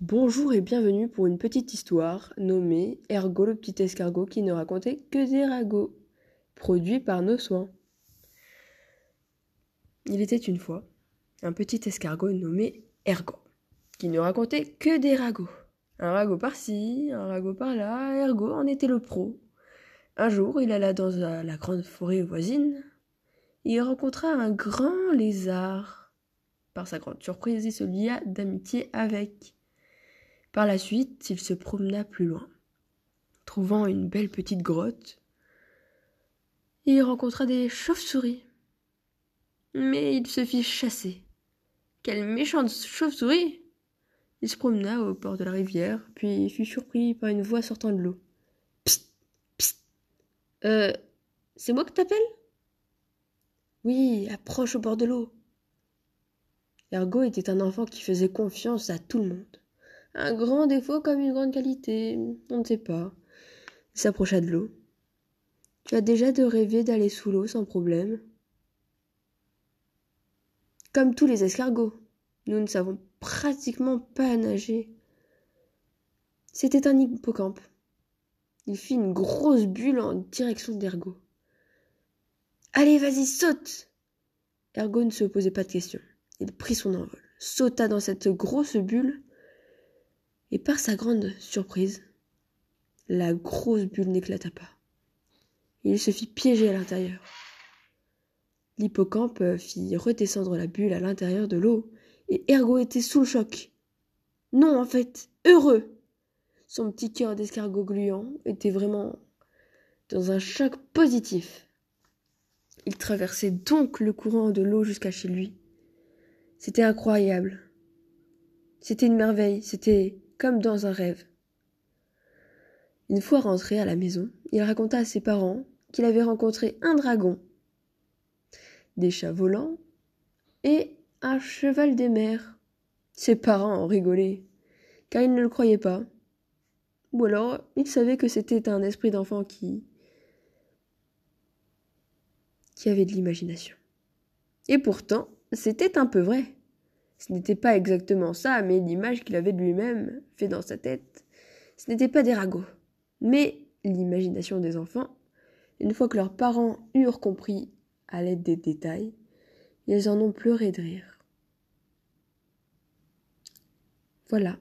Bonjour et bienvenue pour une petite histoire nommée Ergo le petit escargot qui ne racontait que des ragots, produit par nos soins. Il était une fois un petit escargot nommé Ergo, qui ne racontait que des ragots. Un ragot par-ci, un ragot par-là, Ergo en était le pro. Un jour, il alla dans la grande forêt voisine. Il rencontra un grand lézard. Par sa grande surprise, il se lia d'amitié avec. Par la suite, il se promena plus loin. Trouvant une belle petite grotte, il rencontra des chauves-souris. Mais il se fit chasser. Quelle méchante chauve-souris Il se promena au bord de la rivière, puis fut surpris par une voix sortant de l'eau. Psst Psst Euh. C'est moi que t'appelles? Oui, approche au bord de l'eau. Ergo était un enfant qui faisait confiance à tout le monde. Un grand défaut comme une grande qualité, on ne sait pas. Il s'approcha de l'eau. Tu as déjà de rêver d'aller sous l'eau sans problème Comme tous les escargots, nous ne savons pratiquement pas nager. C'était un hippocampe. Il fit une grosse bulle en direction d'Ergo. Allez, vas-y, saute Ergo ne se posait pas de questions. Il prit son envol, sauta dans cette grosse bulle et par sa grande surprise, la grosse bulle n'éclata pas. Il se fit piéger à l'intérieur. L'hippocampe fit redescendre la bulle à l'intérieur de l'eau, et Ergo était sous le choc. Non, en fait, heureux. Son petit cœur d'escargot gluant était vraiment dans un choc positif. Il traversait donc le courant de l'eau jusqu'à chez lui. C'était incroyable. C'était une merveille, c'était comme dans un rêve. Une fois rentré à la maison, il raconta à ses parents qu'il avait rencontré un dragon, des chats volants et un cheval des mers. Ses parents en rigolaient, car ils ne le croyaient pas. Ou alors, ils savaient que c'était un esprit d'enfant qui. qui avait de l'imagination. Et pourtant, c'était un peu vrai. Ce n'était pas exactement ça, mais l'image qu'il avait de lui-même, fait dans sa tête, ce n'était pas des ragots. Mais l'imagination des enfants, une fois que leurs parents eurent compris à l'aide des détails, ils en ont pleuré de rire. Voilà.